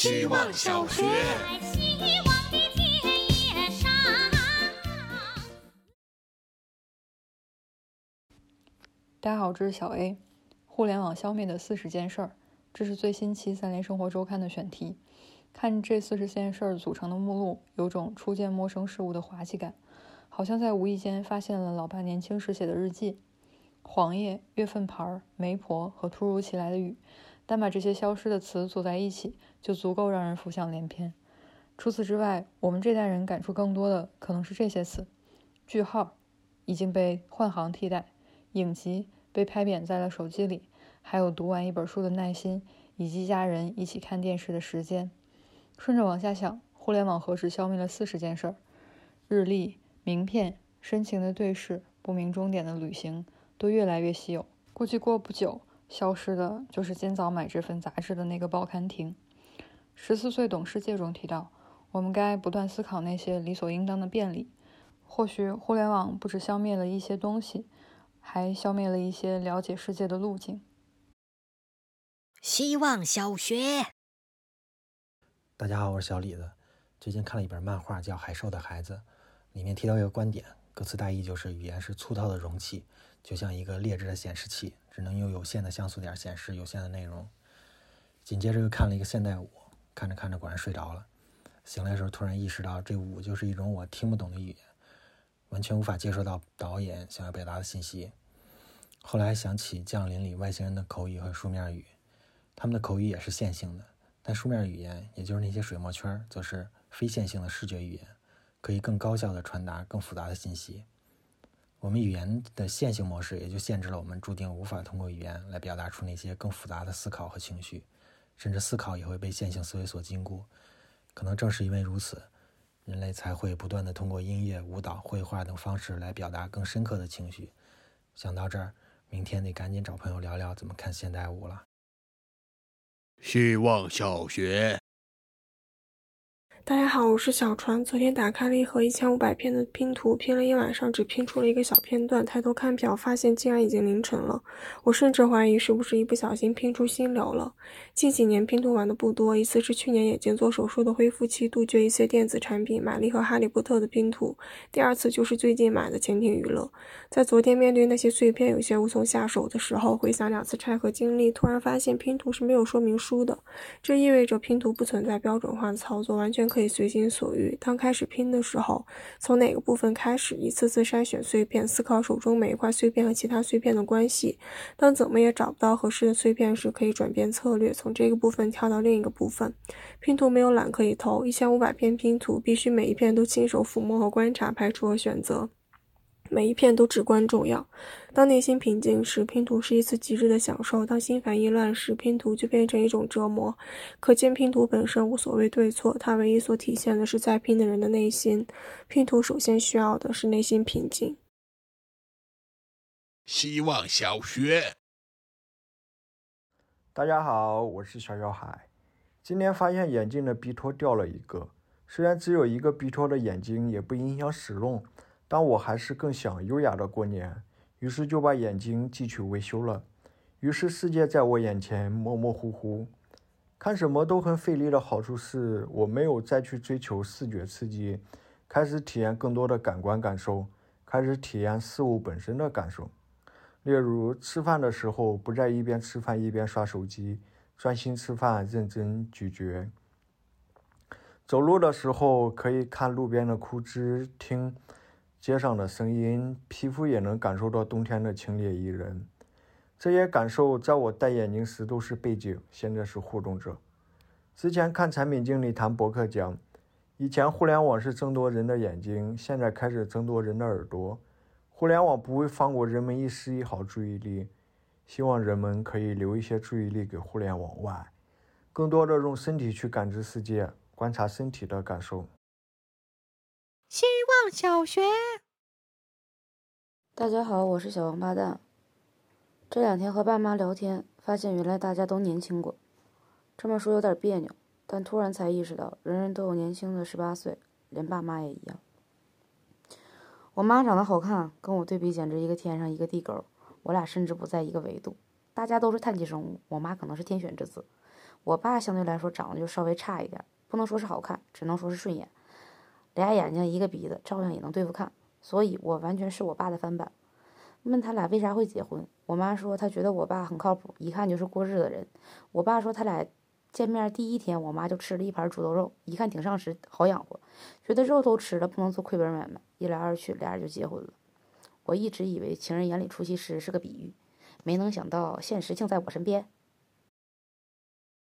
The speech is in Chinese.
希望小学。希望的田野上大家好，这是小 A。互联网消灭的四十件事儿，这是最新期《三联生活周刊》的选题。看这四十件事儿组成的目录，有种初见陌生事物的滑稽感，好像在无意间发现了老爸年轻时写的日记。黄页、月份牌、媒婆和突如其来的雨，单把这些消失的词组在一起，就足够让人浮想联翩。除此之外，我们这代人感触更多的可能是这些词：句号已经被换行替代，影集被拍扁在了手机里，还有读完一本书的耐心，以及家人一起看电视的时间。顺着往下想，互联网何时消灭了四十件事儿？日历、名片、深情的对视、不明终点的旅行，都越来越稀有。估计过不久，消失的就是今早买这份杂志的那个报刊亭。十四岁懂世界中提到，我们该不断思考那些理所应当的便利。或许互联网不止消灭了一些东西，还消灭了一些了解世界的路径。希望小学。大家好，我是小李子。最近看了一本漫画，叫《海兽的孩子》，里面提到一个观点，歌词大意就是语言是粗糙的容器，就像一个劣质的显示器，只能用有限的像素点显示有限的内容。紧接着又看了一个现代舞，看着看着果然睡着了。醒来的时候突然意识到，这舞就是一种我听不懂的语言，完全无法接受到导演想要表达的信息。后来想起《降临》里外星人的口语和书面语，他们的口语也是线性的。但书面语言，也就是那些水墨圈，则是非线性的视觉语言，可以更高效的传达更复杂的信息。我们语言的线性模式，也就限制了我们注定无法通过语言来表达出那些更复杂的思考和情绪，甚至思考也会被线性思维所禁锢。可能正是因为如此，人类才会不断地通过音乐、舞蹈、绘画等方式来表达更深刻的情绪。想到这儿，明天得赶紧找朋友聊聊怎么看现代舞了。希望小学。大家好，我是小船。昨天打开了一盒一千五百片的拼图，拼了一晚上，只拼出了一个小片段。抬头看表，发现竟然已经凌晨了。我甚至怀疑是不是一不小心拼出心流了。近几年拼图玩的不多，一次是去年眼睛做手术的恢复期，杜绝一些电子产品，买了一盒哈利波特的拼图。第二次就是最近买的潜艇娱乐。在昨天面对那些碎片有些无从下手的时候，回想两次拆盒经历，突然发现拼图是没有说明书的。这意味着拼图不存在标准化的操作，完全可以。可以随心所欲。当开始拼的时候，从哪个部分开始，一次次筛选碎片，思考手中每一块碎片和其他碎片的关系。当怎么也找不到合适的碎片时，可以转变策略，从这个部分跳到另一个部分。拼图没有懒可以偷，一千五百片拼图，必须每一片都亲手抚摸和观察，排除和选择。每一片都至关重要。当内心平静时，拼图是一次极致的享受；当心烦意乱时，拼图就变成一种折磨。可见，拼图本身无所谓对错，它唯一所体现的是在拼的人的内心。拼图首先需要的是内心平静。希望小学。大家好，我是小小海。今天发现眼镜的鼻托掉了一个，虽然只有一个鼻托的眼睛，也不影响使用。但我还是更想优雅的过年，于是就把眼睛寄去维修了。于是世界在我眼前模模糊糊，看什么都很费力的好处是我没有再去追求视觉刺激，开始体验更多的感官感受，开始体验事物本身的感受。例如吃饭的时候不再一边吃饭一边刷手机，专心吃饭，认真咀嚼。走路的时候可以看路边的枯枝，听。街上的声音，皮肤也能感受到冬天的清冽宜人。这些感受在我戴眼镜时都是背景，现在是互动者。之前看产品经理谈博客讲，以前互联网是争夺人的眼睛，现在开始争夺人的耳朵。互联网不会放过人们一丝一毫注意力，希望人们可以留一些注意力给互联网外，更多的用身体去感知世界，观察身体的感受。希望小学。大家好，我是小王八蛋。这两天和爸妈聊天，发现原来大家都年轻过。这么说有点别扭，但突然才意识到，人人都有年轻的十八岁，连爸妈也一样。我妈长得好看，跟我对比简直一个天上一个地沟。我俩甚至不在一个维度。大家都是碳基生物，我妈可能是天选之子。我爸相对来说长得就稍微差一点，不能说是好看，只能说是顺眼。俩眼睛一个鼻子，照样也能对付看，所以我完全是我爸的翻版。问他俩为啥会结婚，我妈说她觉得我爸很靠谱，一看就是过日子的人。我爸说他俩见面第一天，我妈就吃了一盘猪头肉，一看挺上食，好养活，觉得肉都吃了，不能做亏本买卖。一来二去，俩人就结婚了。我一直以为情人眼里出西施是个比喻，没能想到现实竟在我身边。